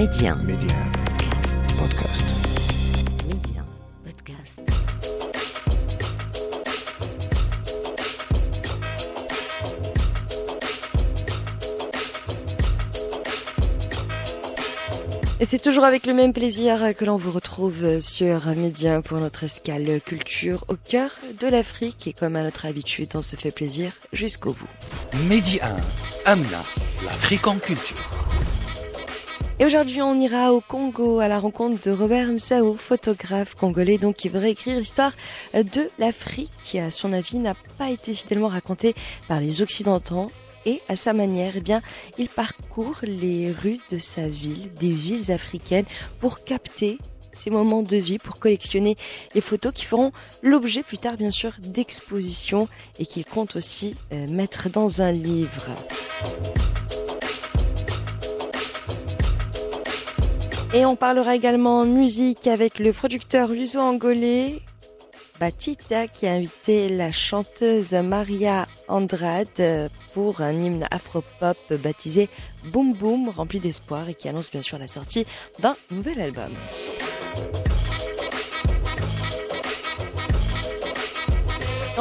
Média. Média. Podcast. Média. Podcast. Et c'est toujours avec le même plaisir que l'on vous retrouve sur Média pour notre escale culture au cœur de l'Afrique. Et comme à notre habitude, on se fait plaisir jusqu'au bout. Medi 1, Amna, l'Afrique en culture. Et aujourd'hui, on ira au Congo à la rencontre de Robert Nsao, photographe congolais, donc qui veut écrire l'histoire de l'Afrique, qui, à son avis, n'a pas été fidèlement racontée par les Occidentaux. Et à sa manière, eh bien, il parcourt les rues de sa ville, des villes africaines, pour capter ces moments de vie, pour collectionner les photos qui feront l'objet plus tard, bien sûr, d'expositions et qu'il compte aussi euh, mettre dans un livre. Et on parlera également musique avec le producteur luso-angolais Batita qui a invité la chanteuse Maria Andrade pour un hymne afro-pop baptisé Boom Boom, rempli d'espoir et qui annonce bien sûr la sortie d'un nouvel album.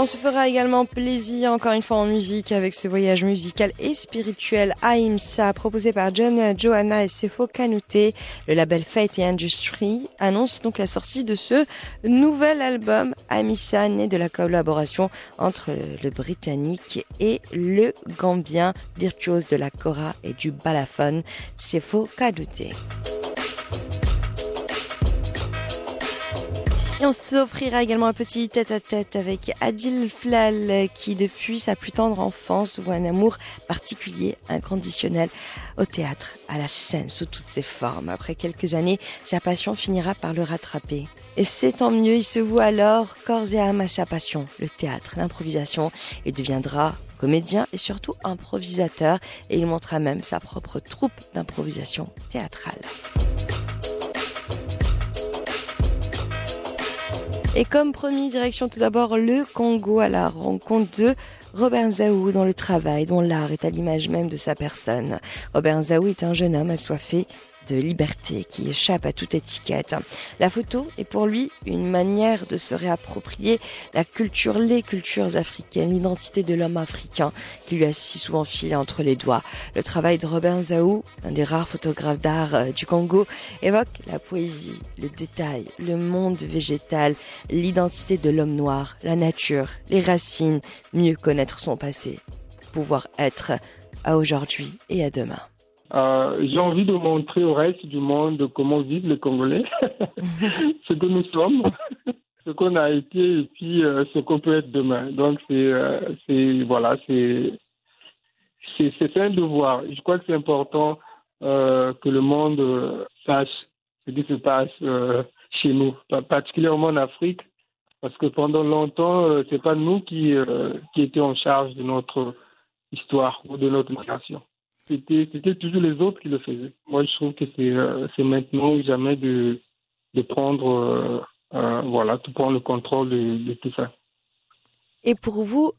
On se fera également plaisir, encore une fois en musique, avec ce voyage musical et spirituel à Imsa, proposé par John Johanna et Sefo Kanouté. Le label Fate et Industry annonce donc la sortie de ce nouvel album Amissa, né de la collaboration entre le Britannique et le Gambien, virtuose de la kora et du balafon, Sefo Kanouté. Et on s'offrira également un petit tête-à-tête avec Adil Flal qui, depuis sa plus tendre enfance, voit un amour particulier, inconditionnel au théâtre, à la scène, sous toutes ses formes. Après quelques années, sa passion finira par le rattraper. Et c'est tant mieux, il se voue alors corps et âme à sa passion, le théâtre, l'improvisation, et deviendra comédien et surtout improvisateur, et il montrera même sa propre troupe d'improvisation théâtrale. Et comme promis, direction tout d'abord le Congo à la rencontre de Robert Zaou dans le travail, dont l'art est à l'image même de sa personne. Robert Zaou est un jeune homme assoiffé liberté qui échappe à toute étiquette. La photo est pour lui une manière de se réapproprier la culture, les cultures africaines, l'identité de l'homme africain qui lui a si souvent filé entre les doigts. Le travail de Robert Zaou, un des rares photographes d'art du Congo, évoque la poésie, le détail, le monde végétal, l'identité de l'homme noir, la nature, les racines, mieux connaître son passé, pouvoir être à aujourd'hui et à demain. Euh, j'ai envie de montrer au reste du monde comment vivent les Congolais, ce que nous sommes, ce qu'on a été et puis euh, ce qu'on peut être demain. Donc c'est, euh, c'est voilà, c'est, c'est, c'est un devoir. Je crois que c'est important que le monde sache ce qui se passe chez nous, particulièrement en Afrique, parce que pendant longtemps, c'est pas nous qui qui étions en charge de notre histoire ou de notre migration c'était toujours les autres qui le faisaient. Moi, je trouve que c'est euh, maintenant ou jamais de, de prendre, euh, euh, voilà, tout prendre le contrôle de, tout ça. Et pour vous,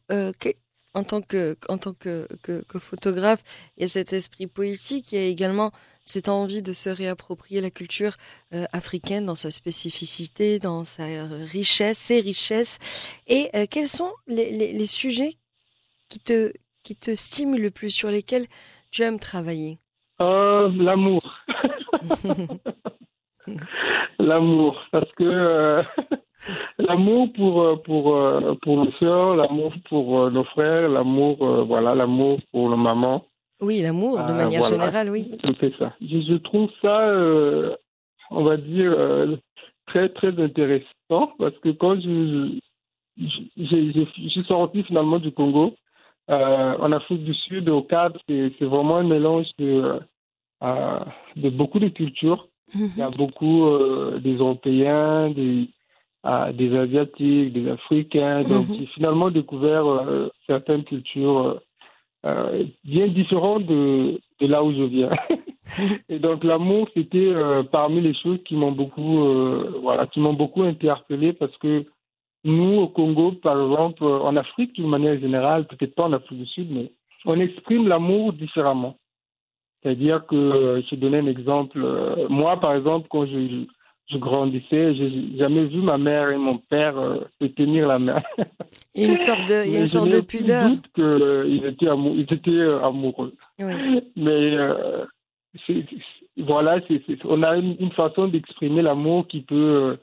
en tant que, en tant que, que, photographe, il y a cet esprit politique, il y a également cette envie de se réapproprier la culture africaine dans sa spécificité, dans sa richesse, ses richesses. Et quels sont les, les, les, sujets qui te, qui te stimulent le plus, sur lesquels tu aimes travailler euh, L'amour. l'amour, parce que euh, l'amour pour euh, pour euh, pour nos soeurs, l'amour pour nos frères, l'amour voilà, l'amour pour nos mamans. Oui, l'amour de manière voilà. générale, oui. C'est ça. Je, je, trouve ça, on va dire, très très intéressant parce que quand je je, je, je suis sorti finalement du Congo, euh, en Afrique du Sud, au Cap, c'est vraiment un mélange de, euh, de beaucoup de cultures. Il y a beaucoup euh, des Européens, des, des Asiatiques, des Africains. Donc, j'ai finalement découvert certaines cultures bien différentes de, de là où je viens. Et donc, l'amour, c'était parmi les choses qui m'ont beaucoup, voilà, qui m'ont beaucoup interpellé parce que nous, au Congo, par exemple, en Afrique, d'une manière générale, peut-être pas en Afrique du Sud, mais on exprime l'amour différemment. C'est-à-dire que euh, je donner un exemple. euh, moi, par exemple, quand je, je grandissais, j'ai jamais vu ma mère et mon père euh, se tenir la main. Il y a une sorte de, une sorte de pudeur. doute qu'ils étaient, amou- ils étaient euh, amoureux. Oui. Mais euh, voilà, c'est- on a une, une façon d'exprimer l'amour qui peut euh,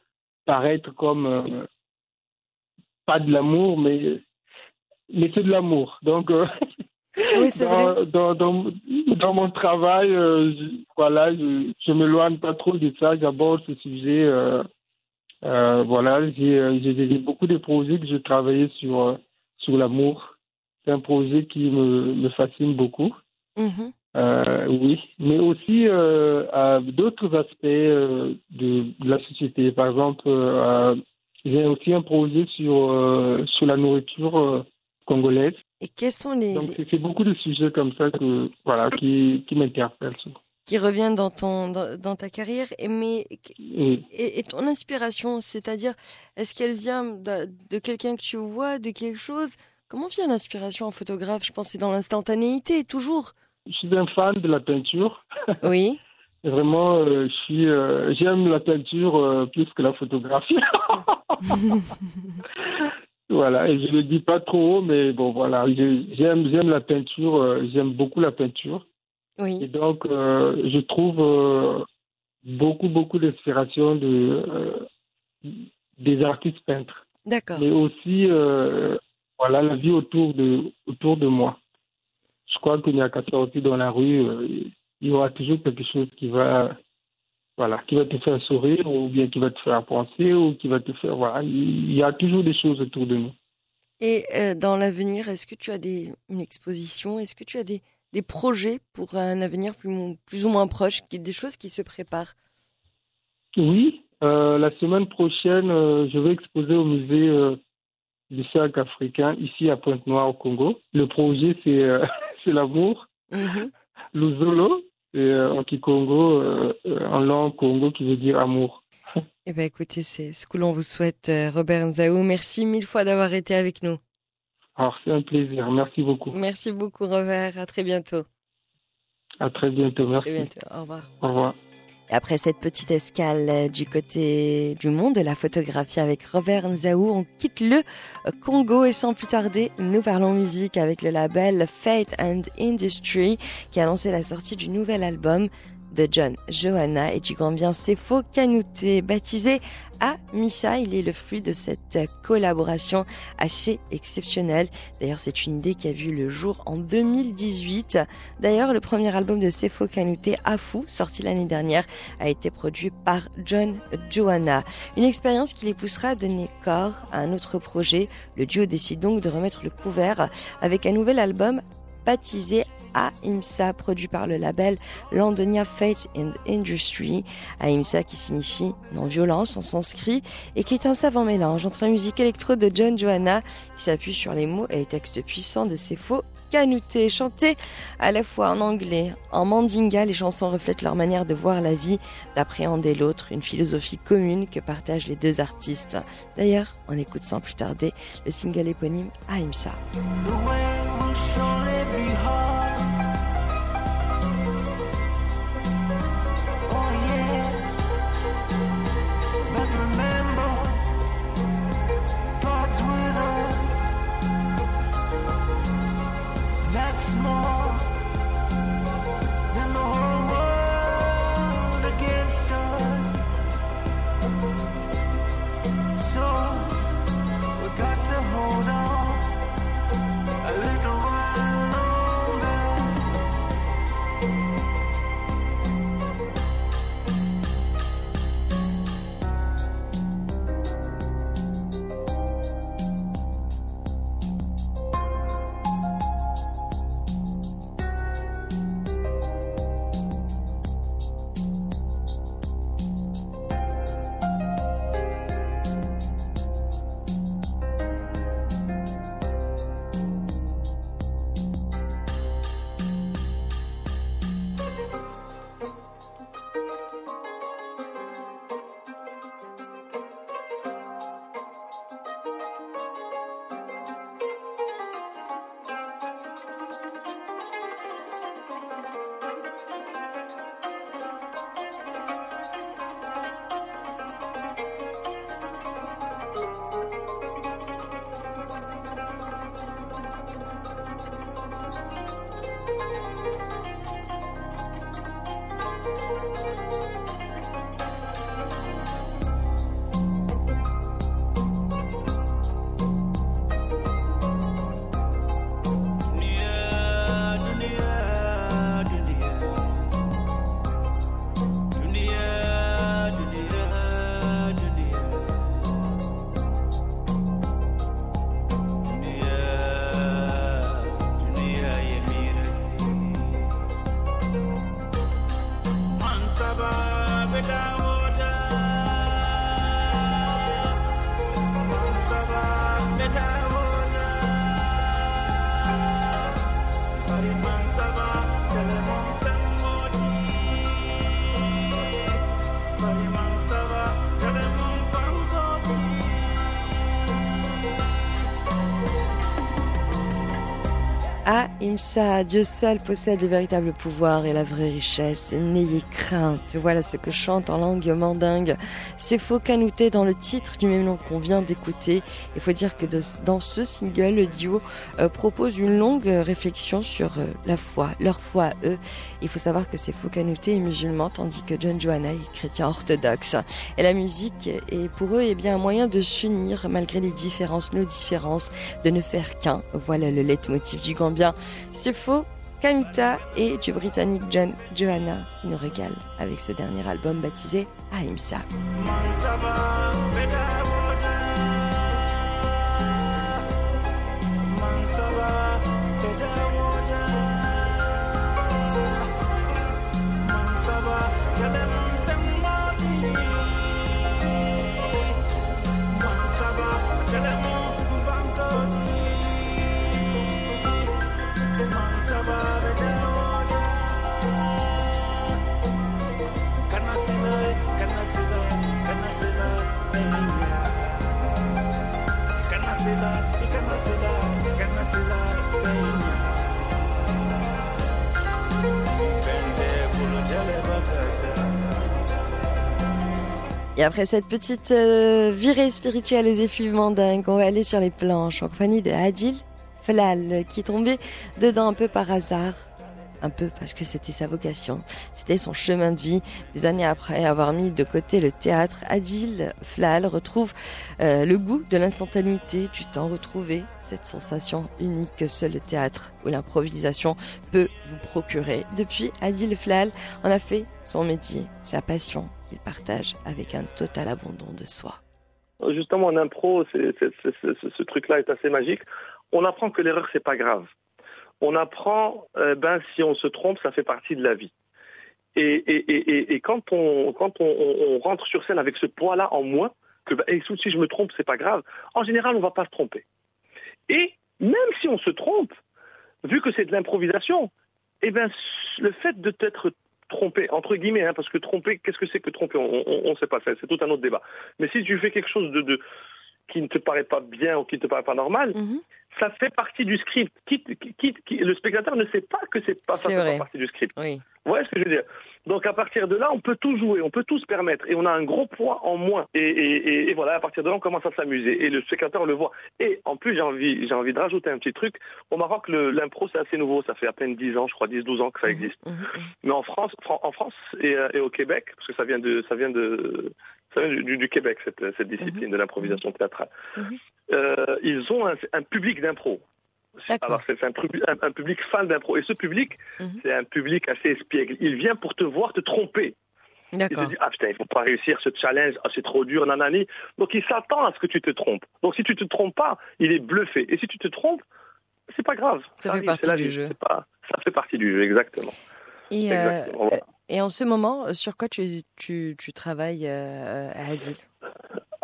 paraître comme euh, pas de l'amour, mais, mais c'est de l'amour. Donc, euh, Oui, vrai. dans, dans, mon travail, euh, je, voilà, je, je m'éloigne pas trop de ça. J'aborde ce sujet. euh, euh, voilà, j'ai euh, beaucoup de projets que je travaillais sur, sur l'amour. C'est un projet qui me, me fascine beaucoup. Mhm. Oui, mais aussi à d'autres aspects de, de la société. Par exemple, j'ai aussi un projet sur, euh, sur la nourriture euh, congolaise. Et quels sont les, Donc, c'est beaucoup de sujets comme ça que, voilà, qui, qui m'interpellent qui reviennent dans ton dans, dans ta carrière et mais Et, ton inspiration, c'est-à-dire est-ce qu'elle vient de, de quelqu'un que tu vois, de quelque chose? Comment vient l'inspiration en photographe? Je pense que c'est dans l'instantanéité toujours. je suis un fan de la peinture. Oui. Vraiment, euh, je suis, euh, j'aime la peinture euh, plus que la photographie. voilà, et je le dis pas trop haut, mais bon, voilà, j'aime, j'aime la peinture, euh, j'aime beaucoup la peinture. Et donc, euh, je trouve euh, beaucoup, beaucoup d'inspiration de, des artistes peintres, D'accord. mais aussi, voilà, la vie autour de, autour de moi. Je crois qu'il n'y a qu'à sortir dans la rue, il y aura toujours quelque chose qui va, voilà, qui va te faire sourire ou bien qui va te faire penser ou qui va te faire, voilà, il y a toujours des choses autour de nous. Et euh, dans l'avenir, est-ce que tu as des une exposition? Est-ce que tu as des des projets pour un avenir plus ou moins proche, qui des choses qui se préparent? Oui, euh, la semaine prochaine, euh, je vais exposer au musée du sac africain ici à Pointe-Noire au Congo. Le projet, c'est l'amour. Mhm. Luzolo, euh, en Kikongo, euh, euh, en langue Congo, qui veut dire amour. Eh ben écoutez, c'est ce que l'on vous souhaite, euh, Robert Nzaou. Merci mille fois d'avoir été avec nous. Alors, c'est un plaisir. Merci beaucoup. Merci beaucoup, Robert. À très bientôt. À très bientôt. À Merci. très bientôt. Au revoir. Au revoir. Après cette petite escale euh, du côté du monde de la photographie avec Robert Nzaou, on quitte le euh, Congo et sans plus tarder, nous parlons musique avec le label Fate and Industry qui a lancé la sortie du nouvel album de John Johanna et du Gambien Sefo Kanouté, baptisé à Misha. Il est le fruit de cette collaboration assez exceptionnelle. D'ailleurs, c'est une idée qui a vu le jour en 2018. D'ailleurs, le premier album de Sefo Kanouté, Afou, sorti l'année dernière, a été produit par John Johanna. Une expérience qui les poussera à donner corps à un autre projet. Le duo décide donc de remettre le couvert avec un nouvel album baptisé AIMSA, produit par le label Landonia Fate and Industry. AIMSA qui signifie non-violence en sanskrit et qui est un savant mélange entre la musique électro de John Johanna qui s'appuie sur les mots et les textes puissants de ses faux canoutés, chantés à la fois en anglais, en mandinga, les chansons reflètent leur manière de voir la vie, d'appréhender l'autre, une philosophie commune que partagent les deux artistes. D'ailleurs, on écoute sans plus tarder le single éponyme Aimsa. Dieu seul possède le véritable pouvoir et la vraie richesse. N'ayez crainte. Voilà ce que chante en langue mandingue. C'est faux canouté dans le titre du même nom qu'on vient d'écouter. Il faut dire que dans ce single, le duo euh, propose une longue réflexion sur euh, la foi, leur foi à eux. Il faut savoir que c'est faux canouté et musulman, tandis que John Johanna est chrétien orthodoxe. Et la musique est pour eux eh bien, un moyen de s'unir malgré les différences, nos différences, de ne faire qu'un. Voilà le leitmotiv du Gambien. C'est faux. Kanuta et du britannique John Johanna qui nous régale avec ce dernier album baptisé Ahimsa. Et après cette petite euh, virée spirituelle aux effluves mandingues, on va aller sur les planches en compagnie de Adil Flal, qui est tombé dedans un peu par hasard. Un peu parce que c'était sa vocation, c'était son chemin de vie. Des années après avoir mis de côté le théâtre, Adil Flal retrouve euh, le goût de l'instantanéité, du temps retrouvé, cette sensation unique que seul le théâtre ou l'improvisation peut vous procurer. Depuis, Adil Flal en a fait son métier, sa passion, qu'il partage avec un total abandon de soi. Justement, en impro, ce truc-là est assez magique. On apprend que l'erreur, c'est pas grave. On apprend, euh, ben, si on se trompe, ça fait partie de la vie. Et, et, et, et, quand, on, quand on, on- rentre sur scène avec ce poids-là en moins, que ben, et si je me trompe, c'est pas grave, en général, on va pas se tromper. Et même si on se trompe, vu que c'est de l'improvisation, eh ben, le fait de t'être trompé, entre guillemets, hein, parce que tromper, qu'est-ce que c'est que tromper? On ne sait pas, c'est tout un autre débat. Mais si tu fais quelque chose de, de qui ne te paraît pas bien ou qui ne te paraît pas normal, Mhm. ça fait partie du script. Quitte, quitte- qui- le spectateur ne sait pas que c'est pas ça fait partie du script. Oui. Vous voyez ce que je veux dire Donc à partir de là, on peut tout jouer, on peut tout se permettre, et on a un gros poids en moins. Et, et- et- et voilà, à partir de là, on commence à s'amuser, et le spectateur le voit. Et en plus, j'ai envie, j'ai envie de rajouter un petit truc. Au Maroc, le- l'impro c'est assez nouveau, ça fait à peine 10 ans, je crois 10-12 ans que ça existe. Mhm, mhm. Mais en France, Fran- en France et, euh, et au Québec, parce que ça vient de, ça vient de, du, du Québec cette, cette discipline de l'improvisation théâtrale. Mhm. Euh, ils ont un, un public d'impro. Alors c'est un, un- un public fan d'impro et ce public, Mhm. c'est un public assez espiègle. Il vient pour te voir te tromper. Il se dit ah putain il faut pas réussir ce challenge, ah, c'est trop dur, nanani. Donc il s'attend à ce que tu te trompes. Donc si tu te trompes pas, il est bluffé. Et si tu te trompes, c'est pas grave. Ça fait arrive, partie du jeu. Pas, ça fait partie du jeu exactement. Et, euh, Exactement, voilà. Et en ce moment, euh, sur quoi tu, tu, tu travailles euh, à Adil?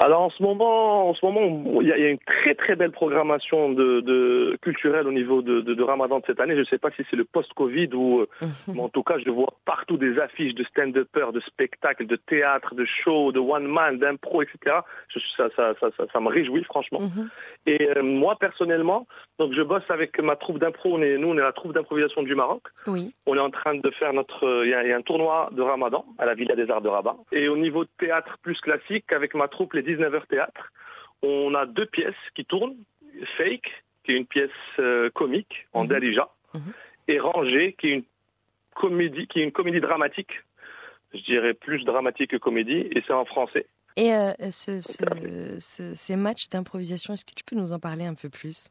Alors en ce moment, en ce moment, il y a, une très très belle programmation de, de culturelle au niveau de, de, de Ramadan de cette année. Je ne sais pas si c'est le post-Covid ou, euh, mais en tout cas, je vois partout des affiches de stand-uppers, de spectacles, de théâtre, de shows, de one man, d'impro, etc. Je, ça, ça, ça, ça, me réjouit franchement. Mhm. Et euh, moi personnellement, donc je bosse avec ma troupe d'impro. On est, nous, on est la troupe d'improvisation du Maroc. Oui. On est en train de faire notre. Il y, a, il y a un tournoi de Ramadan à la Villa des Arts de Rabat. Et au niveau de théâtre plus classique, avec ma troupe, les 19h théâtre, on a deux pièces qui tournent. Fake, qui est une pièce euh, comique en Mhm. Darija, Mhm. et Rangé, qui est une comédie, qui est une comédie dramatique je dirais plus dramatique que comédie, et c'est en français. Et euh, ce, ce- ce- ces matchs d'improvisation, est-ce que tu peux nous en parler un peu plus?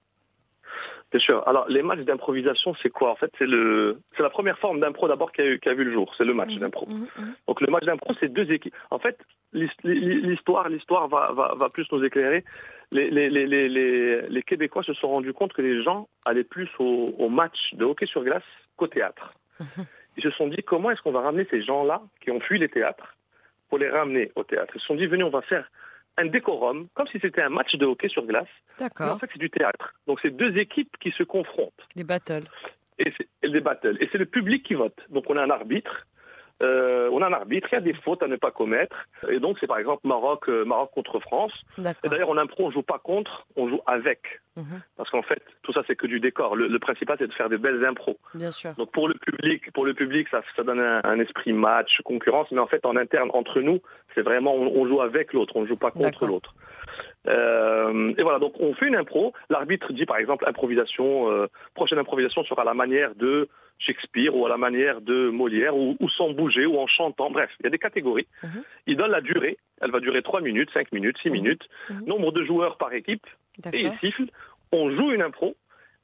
Bien sûr. Alors, les matchs d'improvisation, c'est quoi? En fait, c'est le, c'est la première forme d'impro d'abord qui a, eu- qui a vu le jour. C'est le match Mhm, d'impro. mhm, mhm. Donc, le match d'impro, c'est deux équipes. En fait, l'his- l'histoire, l'histoire va, va, va plus nous éclairer. Les, les, les, les, les, les Québécois se sont rendus compte que les gens allaient plus au, au match de hockey sur glace qu'au théâtre. Ils se sont dit comment est-ce qu'on va ramener ces gens-là qui ont fui les théâtres pour les ramener au théâtre? Ils se sont dit venez, on va faire un décorum comme si c'était un match de hockey sur glace. Mais en D'accord, fait, c'est du théâtre. Donc, c'est deux équipes qui se confrontent les battles. et c'est et des battles. Et c'est le public qui vote. Donc on a un arbitre. Euh, on a un arbitre, il y a des fautes à ne pas commettre. Et donc c'est par exemple Maroc, euh, Maroc contre France. Et d'ailleurs en impro on joue pas contre, on joue avec. Mhm, Parce qu'en fait tout ça c'est que du décor. Le, le principal c'est de faire de belles impros. Bien sûr. Donc pour le public, pour le public ça, ça donne un, un esprit match, concurrence. Mais en fait en interne entre nous c'est vraiment on, on joue avec l'autre, on joue pas contre l'autre. Euh, et voilà, donc on fait une impro. L'arbitre dit par exemple improvisation, euh, prochaine improvisation sera la manière de Shakespeare ou à la manière de Molière ou, ou sans bouger ou en chantant. Bref, il y a des catégories. Mhm. Il donne la durée. Elle va durer 3 minutes, 5 minutes, 6 Mhm. minutes. Mhm. Nombre de joueurs par équipe. Et il siffle. On joue une impro.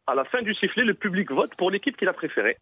À la fin du sifflet, le public vote pour l'équipe qu'il a préférée.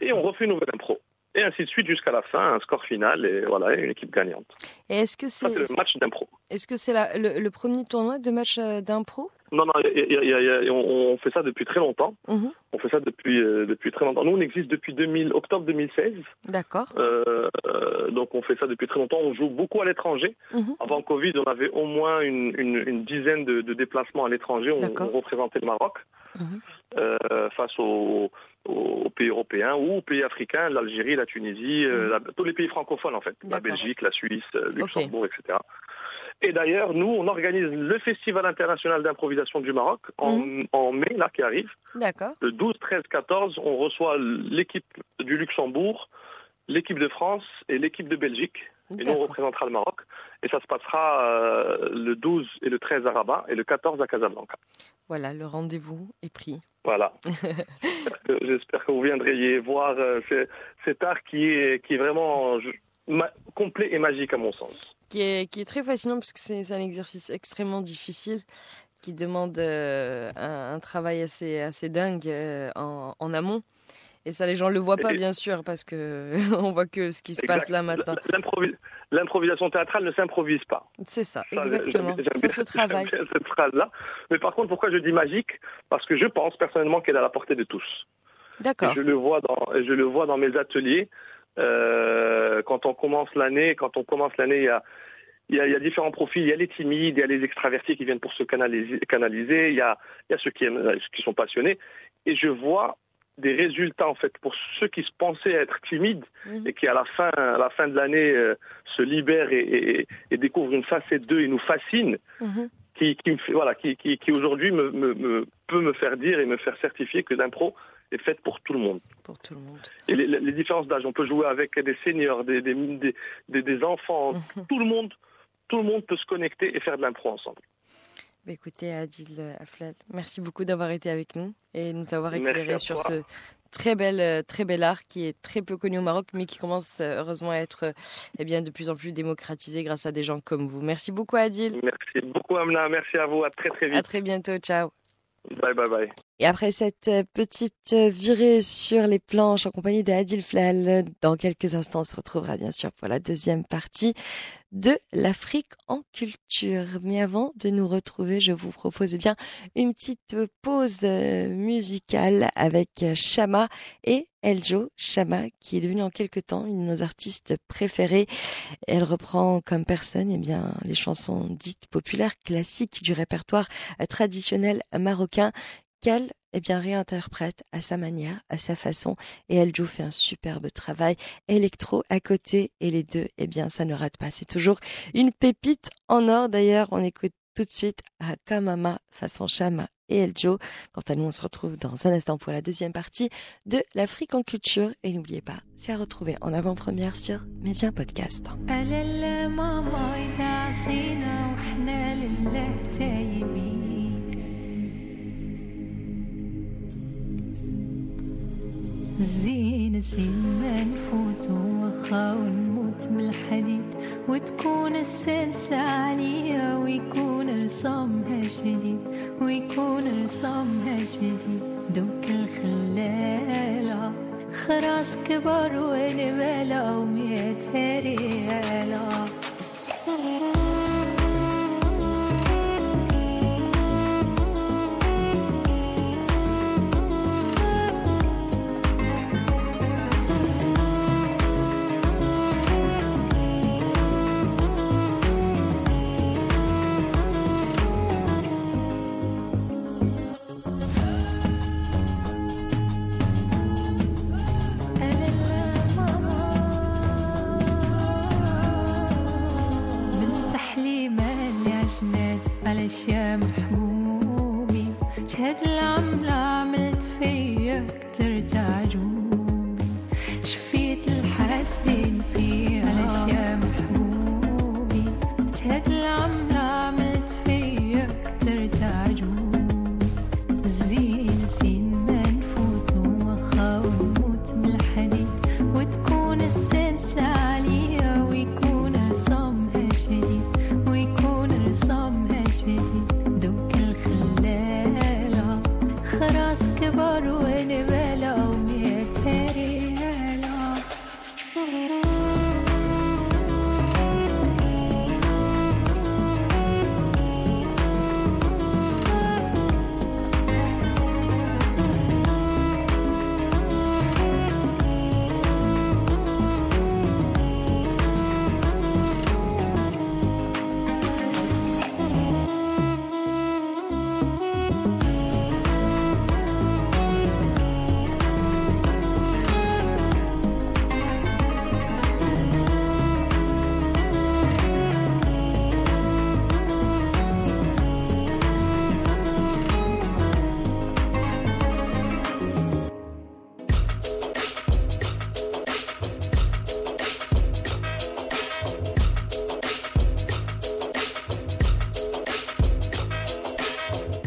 Et on refait une nouvelle impro. Et ainsi de suite jusqu'à la fin, un score final et voilà, une équipe gagnante. Et est-ce que Ça, c'est le match d'impro. est-ce que c'est la- le, le premier tournoi de match euh, d'impro? Non, non, il y a- il y a- il y a- on, on fait ça depuis très longtemps. Mhm, On fait ça depuis euh, depuis très longtemps. Nous, on existe depuis 2000, octobre 2016. D'accord. Euh, euh, donc, on fait ça depuis très longtemps. On joue beaucoup à l'étranger. Mhm, Avant Covid, on avait au moins une, une, une dizaine de, de déplacements à l'étranger. On représentait le Maroc Mhm. Euh, face aux, aux pays européens ou aux pays africains, l'Algérie, la Tunisie, euh, la- tous les pays francophones en fait, la. Belgique, la Suisse, euh, Luxembourg, etc. Et d'ailleurs, nous, on organise le Festival international d'improvisation du Maroc en, en mai, là, qui arrive. D'accord. Le 12, 13, 14, on reçoit l'équipe du Luxembourg, l'équipe de France et l'équipe de Belgique. Et nous, on représentera le Maroc. Et ça se passera euh, le 12 et le 13 à Rabat et le 14 à Casablanca. Voilà, le rendez-vous est pris. Voilà. J'espère que- J'espère que vous viendriez voir euh, ce- cet art qui est, qui est vraiment je- ma- complet et magique à mon sens. qui est, qui est très fascinant parce que c'est un exercice extrêmement difficile qui demande euh, un, un travail assez, assez dingue euh, en, en amont. Et ça, les gens le voient pas, bien sûr, parce que on voit que ce qui se passe là maintenant. L'improvi- L'improvisation théâtrale ne s'improvise pas. C'est ça, exactement. travaille. j'aime bien cette phrase-là. Mais par contre, pourquoi je dis magique? Parce que je pense personnellement qu'elle est à la portée de tous. D'accord. je le vois dans, je le vois dans mes ateliers. Euh, quand on commence l'année, quand on commence l'année, il y a, il y, a, il y a différents profils. Il y a les timides, il y a les extravertis qui viennent pour se canaliser. canaliser il, y a, il y a ceux qui aiment, qui sont passionnés. Et je vois des résultats en fait pour ceux qui se pensaient être timides Mhm. et qui à la fin, à la fin de l'année euh, se libèrent et, et, et découvrent une facette d'eux et nous fascinent Mhm. qui, qui me fait, voilà, qui, qui, qui aujourd'hui me, me, me- peut me faire dire et me faire certifier que l'impro est faite pour tout le monde. Pour tout le monde. Et les, les différences d'âge, on peut jouer avec des seniors, des, des, des, des- des enfants, tout le monde, tout le monde peut se connecter et faire de l'impro ensemble. Bah, écoutez, Adil euh, Aflal, merci beaucoup d'avoir été avec nous et nous avoir éclairé à sur ce très bel, euh, très bel art qui est très peu connu au Maroc, mais qui commence euh, heureusement à être eh bien, de plus en plus démocratisé grâce à des gens comme vous. Merci beaucoup, Adil. Merci beaucoup Amna, merci à vous, à très très À vite. très bientôt. Ciao. Bye bye bye. Et après cette euh, petite euh, virée sur les planches en compagnie de Adil Flal, dans quelques instants, on se retrouvera bien sûr pour la deuxième partie de l'Afrique en culture. Mais avant de nous retrouver, je vous propose eh bien une petite pause euh, musicale avec euh, Shama et Eljo. Shama, qui est devenue en quelque temps une de nos artistes préférées. Elle reprend comme personne eh bien les chansons dites populaires classiques du répertoire euh, traditionnel marocain qu'elle eh bien, réinterprète à sa manière, à sa façon. Et Eljo fait un superbe travail électro à côté. Et les deux, eh bien, ça ne rate pas. C'est toujours une pépite en or. D'ailleurs, on écoute tout de suite à Kamama façon Chama et Eljo. Quant à nous, on se retrouve dans un instant pour la deuxième partie de l'Afrique en culture. Et n'oubliez pas, c'est à retrouver en avant-première sur Média Podcast. زين زين ما نفوت وخا ونموت من الحديد وتكون السلسة عالية ويكون رسامها شديد ويكون رسامها شديد. دوك الخلالة خراس كبر ونبالة ومية ريالة.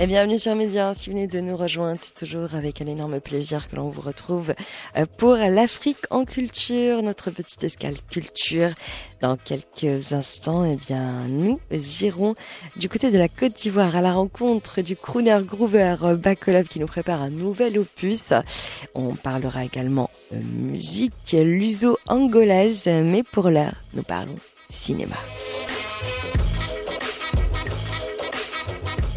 Et bienvenue sur Média. Si vous venez de nous rejoindre, c'est toujours avec un énorme plaisir que l'on vous retrouve euh, pour l'Afrique en culture, notre petite escale culture. Dans quelques instants, eh bien, nous irons du côté de la Côte d'Ivoire à la rencontre du crooner groover Bakolov qui nous prépare un nouvel opus. On parlera également euh, musique luso-angolaise, mais pour l'heure, nous parlons cinéma.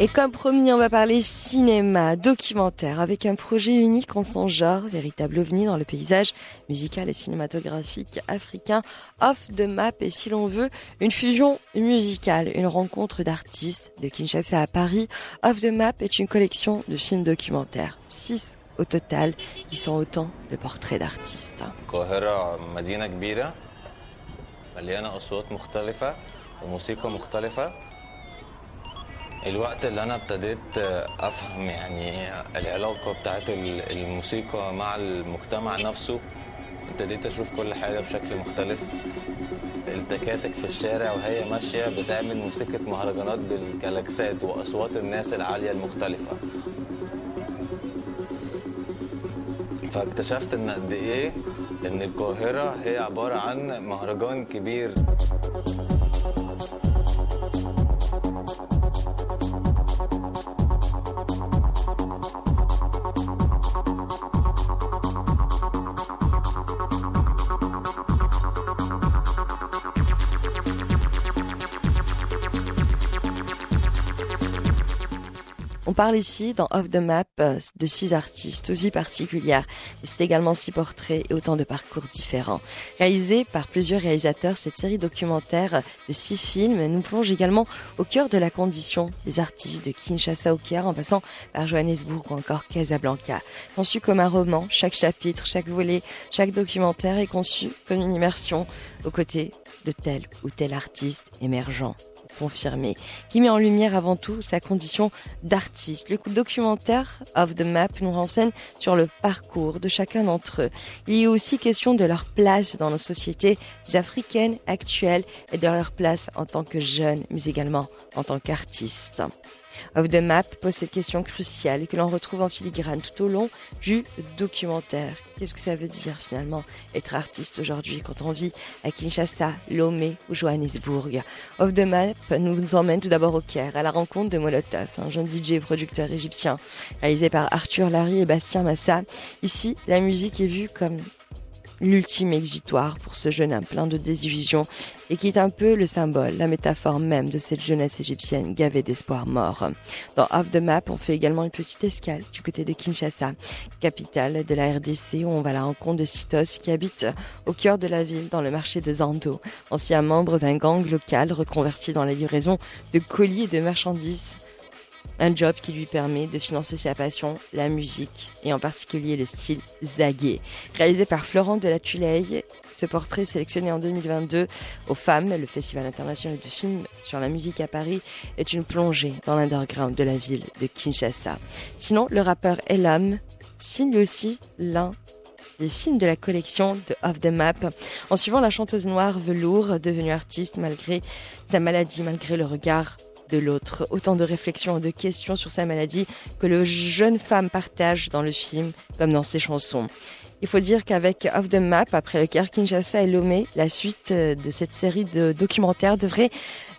Et comme promis, on va parler cinéma, documentaire, avec un projet unique en son genre, véritable ovni dans le paysage musical et cinématographique africain, off the map et si l'on veut, une fusion musicale, une rencontre d'artistes de Kinshasa à Paris. Off the map est une collection de films documentaires, six au total, qui sont autant de portraits d'artistes. الوقت اللي أنا ابتديت أفهم يعني العلاقة بتاعت ال- الموسيقى مع المجتمع نفسه ابتديت أشوف كل حاجة بشكل مختلف. التكاتك في الشارع وهي ماشية بتعمل موسيقى مهرجانات بالكلاكسات وأصوات الناس العالية المختلفة. فاكتشفت إن قد إيه إن القاهرة هي عبارة عن مهرجان كبير. Parle ici, dans Off the Map, euh, de six artistes aux vies particulières. Mais c'est également six portraits et autant de parcours différents. Réalisée par plusieurs réalisateurs, cette série documentaire de six films nous plonge également au cœur de la condition des artistes de Kinshasa au Caire, en passant par Johannesburg ou encore Casablanca. Conçu comme un roman, chaque chapitre, chaque volet, chaque documentaire est conçu comme une immersion aux côtés de tel ou tel artiste émergent confirmé, qui met en lumière avant tout sa condition d'artiste. Le documentaire Of the Map nous renseigne sur le parcours de chacun d'entre eux. Il est aussi question de leur place dans nos sociétés africaines actuelles et de leur place en tant que jeunes, mais également en tant qu'artistes. Off the Map pose cette question cruciale que l'on retrouve en filigrane tout au long du documentaire. Qu'est-ce que ça veut dire finalement être artiste aujourd'hui quand on vit à Kinshasa, Lomé ou Johannesburg? Off the Map nous emmène tout d'abord au Caire, à la rencontre de Molotov, un jeune DJ producteur égyptien, réalisé par Arthur Larry et Bastien Massa. Ici, la musique est vue comme l'ultime exutoire pour ce jeune homme plein de désillusions et qui est un peu le symbole, la métaphore même de cette jeunesse égyptienne gavée d'espoir mort. Dans Off the Map, on fait également une petite escale du côté de Kinshasa, capitale de la RDC, où on va à la rencontre de Sitos qui habite au cœur de la ville, dans le marché de Zando, ancien membre d'un gang local reconverti dans la livraison de colis et de marchandises. Un job qui lui permet de financer sa passion, la musique, et en particulier le style zagué. Réalisé par Florent de la Tuleille, ce portrait sélectionné en 2022 aux femmes, le Festival international de films sur la musique à Paris, est une plongée dans l'underground de la ville de Kinshasa. Sinon, le rappeur Elam signe aussi l'un des films de la collection de Off the Map en suivant la chanteuse noire velours devenue artiste malgré sa maladie, malgré le regard de l'autre. Autant de réflexions et de questions sur sa maladie que le jeune femme partage dans le film comme dans ses chansons. Il faut dire qu'avec Off the Map, après le Caire, Kinshasa et Lomé, la suite euh, de cette série de documentaires devrait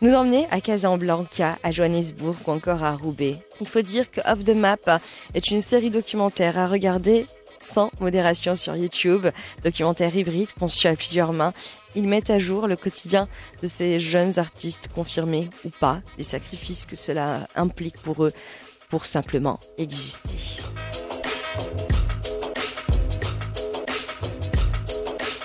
nous emmener à Casablanca, à Johannesburg ou encore à Roubaix. Il faut dire que Off the Map est une série documentaire à regarder sans modération sur YouTube, documentaire hybride conçu à plusieurs mains. Ils mettent à jour le quotidien de ces jeunes artistes confirmés ou pas, les sacrifices que cela implique pour eux pour simplement exister.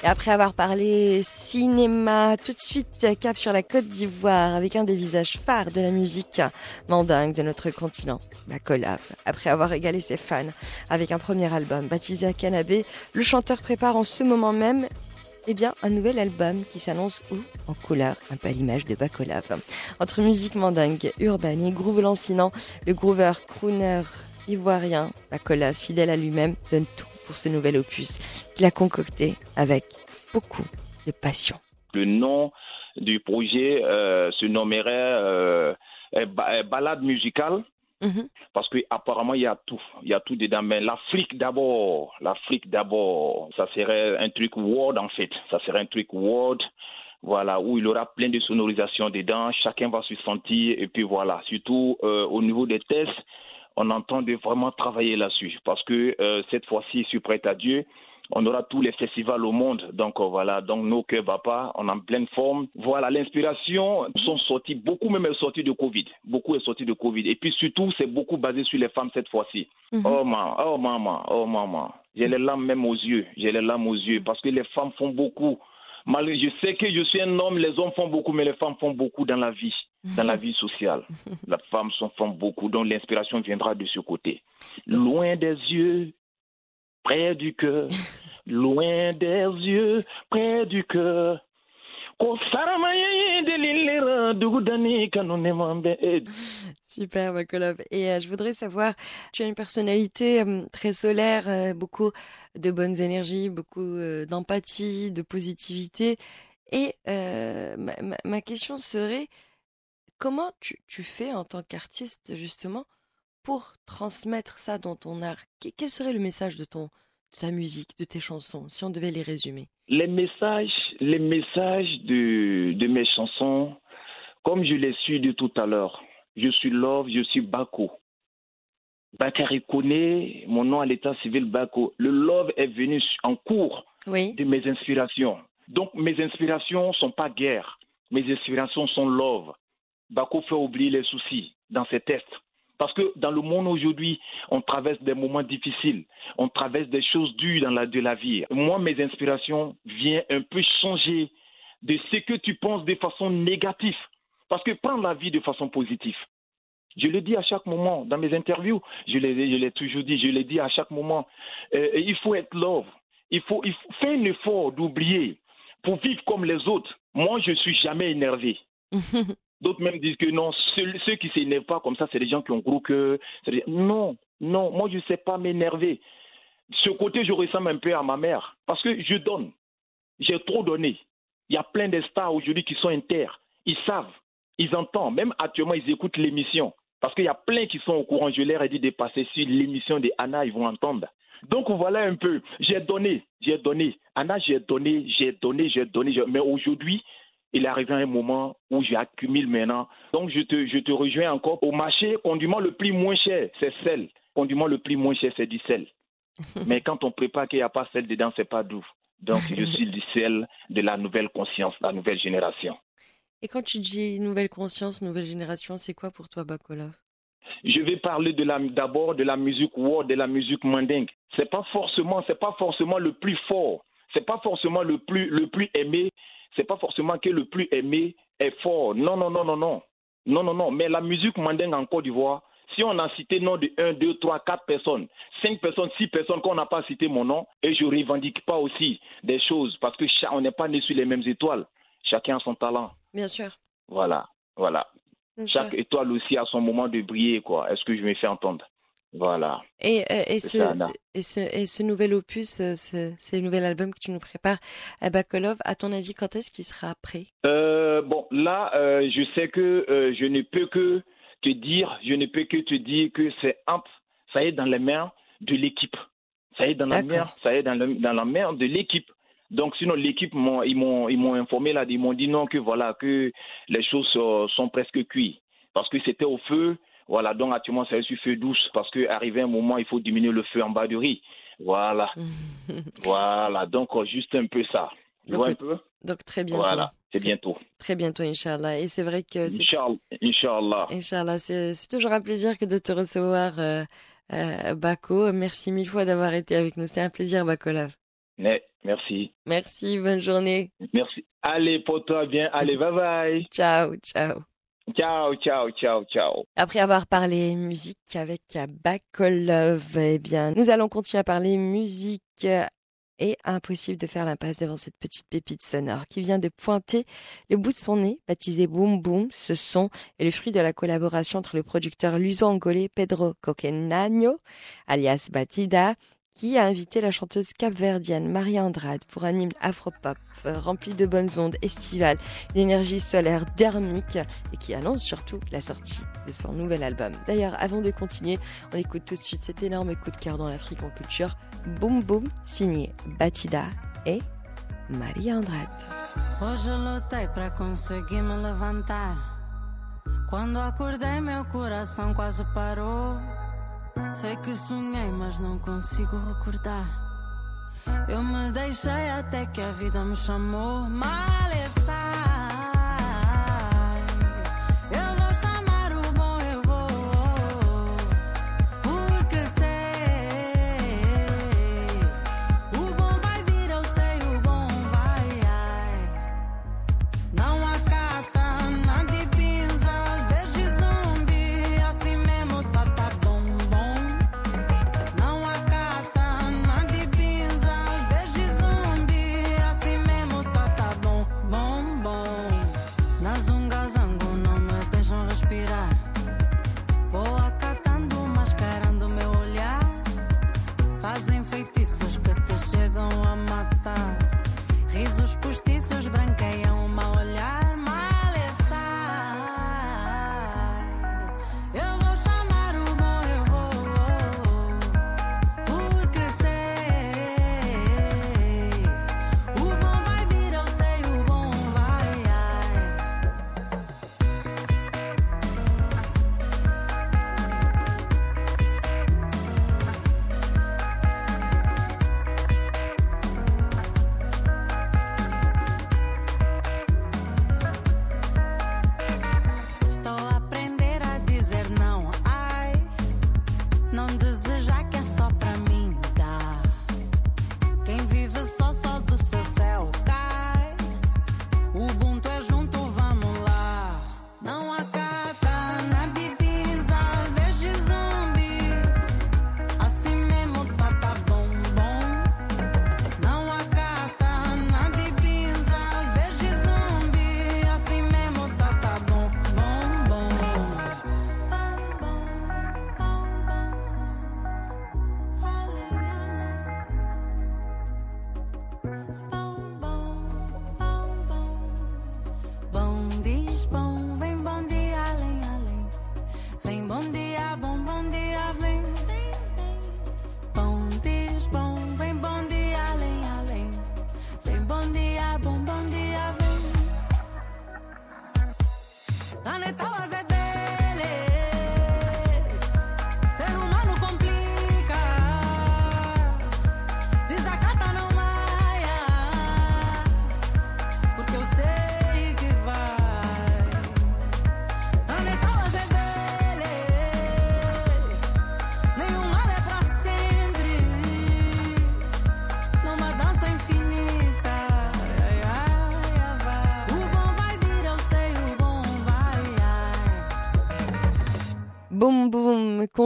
Après avoir parlé cinéma, tout de suite cap sur la Côte d'Ivoire avec un des visages phares de la musique mandingue de notre continent, Bacolave. Après avoir régalé ses fans avec un premier album baptisé Akanabé, le chanteur prépare en ce moment même eh bien, un nouvel album qui s'annonce où? En couleur, un peu à l'image de Bacolave. Entre musique mandingue, urbaine et groove lancinant, le groover crooner ivoirien, Bacolave, fidèle à lui-même, donne tout pour ce nouvel opus qu'il a concocté avec beaucoup de passion. Le nom du projet euh, se nommerait euh, ba- Balade musicale Mhm. parce qu'apparemment il y a tout. Il y a tout dedans. Mais l'Afrique d'abord, l'Afrique d'abord, ça serait un truc world en fait. Ça serait un truc world. Voilà, où il y aura plein de sonorisations dedans, chacun va se sentir, et puis voilà, surtout euh, au niveau des tests, on entend vraiment travailler là-dessus, parce que euh, cette fois-ci, je suis prêt à Dieu, on aura tous les festivals au monde, donc euh, voilà, donc nos cœurs battent pas, on est en pleine forme. Voilà, l'inspiration sont sorties, beaucoup même est sorti de Covid, beaucoup est sorti de Covid, et puis surtout, c'est beaucoup basé sur les femmes cette fois-ci. Mhm. Oh maman, oh maman, oh maman, j'ai les larmes même aux yeux, j'ai les larmes aux yeux, parce que les femmes font beaucoup. Malgré, je sais que je suis un homme, les hommes font beaucoup, mais les femmes font beaucoup dans la vie, dans la vie sociale. Les femmes font beaucoup, donc l'inspiration viendra de ce côté. Loin des yeux, près du cœur, loin des yeux, près du cœur. Super, Bacolove. Et euh, je voudrais savoir, tu as une personnalité euh, très solaire, euh, beaucoup de bonnes énergies, beaucoup d'empathie, de positivité. Et ma, ma- ma question serait, comment tu, tu fais en tant qu'artiste, justement, pour transmettre ça dans ton art? Que- Quel serait le message de ton, de ta musique, de tes chansons, si on devait les résumer? Les messages, les messages de, de mes chansons, comme je l'ai su de tout à l'heure, je suis Love, je suis Bako. Bakary connaît mon nom à l'état civil Bako. Le Love est venu en cours Oui. de mes inspirations. Donc mes inspirations sont pas guerre, mes inspirations sont love. Bako fait oublier les soucis dans ses tests. Parce que dans le monde aujourd'hui, on traverse des moments difficiles, on traverse des choses dures dans la, de la vie. Moi, mes inspirations viennent un peu changer de ce que tu penses de façon négative. Parce que prends la vie de façon positive. Je le dis à chaque moment dans mes interviews, je l'ai, toujours dit, je l'ai dit à chaque moment. Euh, il faut être love. Il faut, il faut faire un effort d'oublier pour vivre comme les autres. Moi, je suis jamais énervé. D'autres même disent que non, ceux, ceux qui s'énervent pas comme ça, c'est des gens qui ont gros cœur. Non, non, moi je ne sais pas m'énerver. Ce côté, je ressemble un peu à ma mère parce que je donne. J'ai trop donné. Il y a plein de aujourd'hui qui sont inter. Ils savent, ils entendent. Même actuellement, ils écoutent l'émission. Parce qu'il y a plein qui sont au courant. Je leur ai dit de passer sur l'émission de Anna, ils vont entendre. Donc voilà un peu. J'ai donné, j'ai donné. Anna, j'ai donné, j'ai donné, j'ai donné. Mais aujourd'hui, il est arrivé un moment où j'accumule maintenant. Donc je te, je te rejoins encore. Au marché, condiment le prix moins cher, c'est sel. Condiment le prix moins cher, c'est du sel. Mais quand on prépare qu'il n'y a pas sel dedans, c'est pas doux. Donc je suis du sel de la nouvelle conscience, la nouvelle génération. Et quand tu dis nouvelle conscience, nouvelle génération, c'est quoi pour toi, Bakolov Je vais parler de d'abord de la musique world, de la musique mandingue. C'est pas forcément, c'est pas forcément le plus fort. C'est pas forcément le plus, le plus aimé. C'est pas forcément que le plus aimé est fort. Non, non, non, non, non. Non, non, non. Mais la musique mandingue en Côte d'Ivoire, si on a cité nom de 1, 2, 3, 4 personnes, 5 personnes, 6 personnes qu'on n'a pas cité mon nom, et je revendique pas aussi des choses parce que on n'est pas né sur les mêmes étoiles. Chacun a son talent. Bien sûr. Voilà, voilà. bien Chaque sûr. étoile aussi a son moment de briller, quoi. Est-ce que je me fais entendre? Voilà. Et, euh, et, ce, et, ce, et ce nouvel opus, euh, ce, ce nouvel album que tu nous prépares à Bakolov, à ton avis, quand est-ce qu'il sera prêt? Euh, bon, là, euh, je sais que je ne peux que te dire, je ne peux que te dire que c'est ça est dans les mains de l'équipe. Ça est dans la main, ça est dans, le- dans la main de l'équipe. Donc, sinon, l'équipe, m'ont- ils m'ont, ils m'ont informé là, ils m'ont dit non, que voilà, que les choses sont presque cuites. Parce que c'était au feu, voilà, donc actuellement, ça sur feu douce, parce qu'arrivé un moment, il faut diminuer le feu en bas du riz. Voilà, voilà, donc euh, juste un peu ça. Tu Donc, vois un peu? Donc très bientôt. Voilà, c'est bientôt. Très bientôt, Inch'Allah. Et c'est vrai que c'est Inch'Allah. Inch'Allah. C'est c'est toujours un plaisir que de te recevoir, euh, euh, Bako. Merci mille fois d'avoir été avec nous. C'était un plaisir, Bakolov. Mais, merci. Merci, bonne journée. Merci. Allez, pour toi, bien. Allez, bye bye. Ciao, ciao. Ciao, ciao, ciao, ciao. Après avoir parlé musique avec Bakolov, eh bien, nous allons continuer à parler musique et impossible de faire l'impasse devant cette petite pépite sonore qui vient de pointer le bout de son nez, baptisé Boom Boom. Ce son est le fruit de la collaboration entre le producteur luso-angolais Pedro Coquenagno, alias Batida, qui a invité la chanteuse capverdienne Maria Andrade pour un hymne afropop euh, rempli de bonnes ondes estivales, une énergie solaire dermique et qui annonce surtout la sortie de son nouvel album. D'ailleurs, avant de continuer, on écoute tout de suite cet énorme coup de cœur dans l'Afrique en culture, Boom Boom, signé Batida et Maria Andrade. Sei que sonhei, mas não consigo recordar. Eu me deixei até que a vida me chamou. Malessa.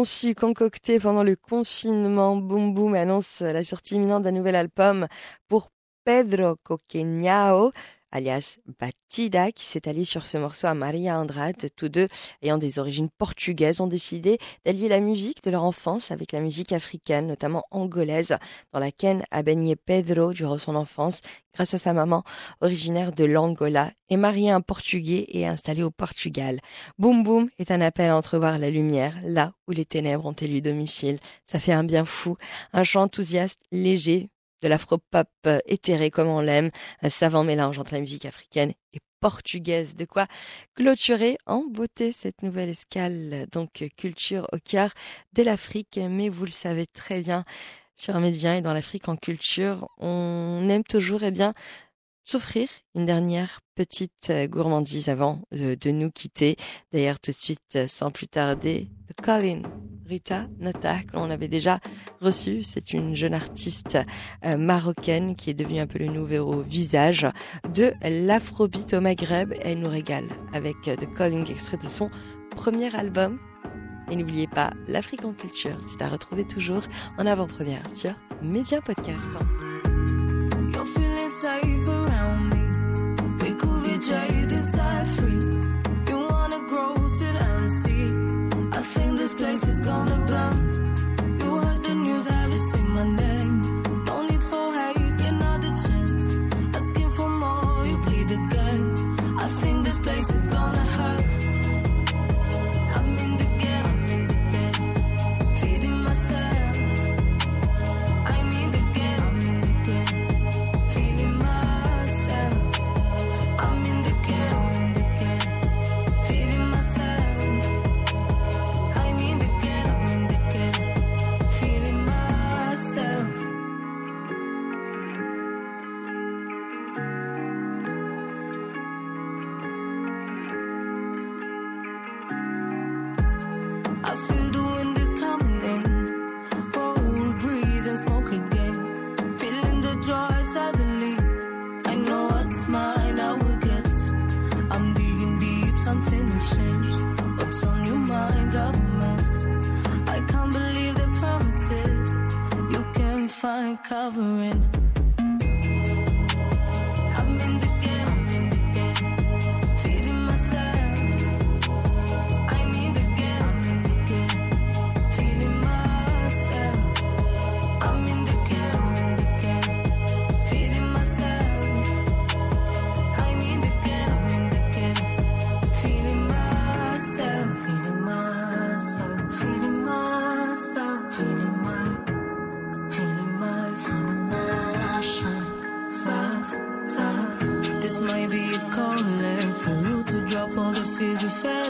Conçu, concocté pendant le confinement, Boom Boom annonce la sortie imminente d'un nouvel album pour Pedro Coqueñao, alias Batida, qui s'est allié sur ce morceau à Maria Andrade. Tous deux, ayant des origines portugaises, ont décidé d'allier la musique de leur enfance avec la musique africaine, notamment angolaise, dans laquelle a baigné Pedro durant son enfance, grâce à sa maman, originaire de l'Angola, et marié à un Portugais et installé au Portugal. Boom Boom est un appel à entrevoir la lumière, là où les ténèbres ont élu domicile. Ça fait un bien fou, un chant enthousiaste, léger, de l'afro-pop euh, éthéré comme on l'aime, un savant mélange entre la musique africaine et portugaise. De quoi clôturer en beauté cette nouvelle escale, donc culture au cœur de l'Afrique. Mais vous le savez très bien, sur Média et dans l'Afrique en culture, on aime toujours, eh bien, s'offrir une dernière petite euh, gourmandise avant euh, de nous quitter. D'ailleurs, tout de suite, euh, sans plus tarder, Colin Rita Nata, que l'on avait déjà reçue. C'est une jeune artiste marocaine qui est devenue un peu le nouveau visage de l'afrobeat au Maghreb. Elle nous régale avec The Calling, extrait de son premier album. Et n'oubliez pas, l'Afrique en culture, c'est à retrouver toujours en avant-première sur Média Podcast. Free. You wanna grow, sit and see. I think this place is gonna burn. The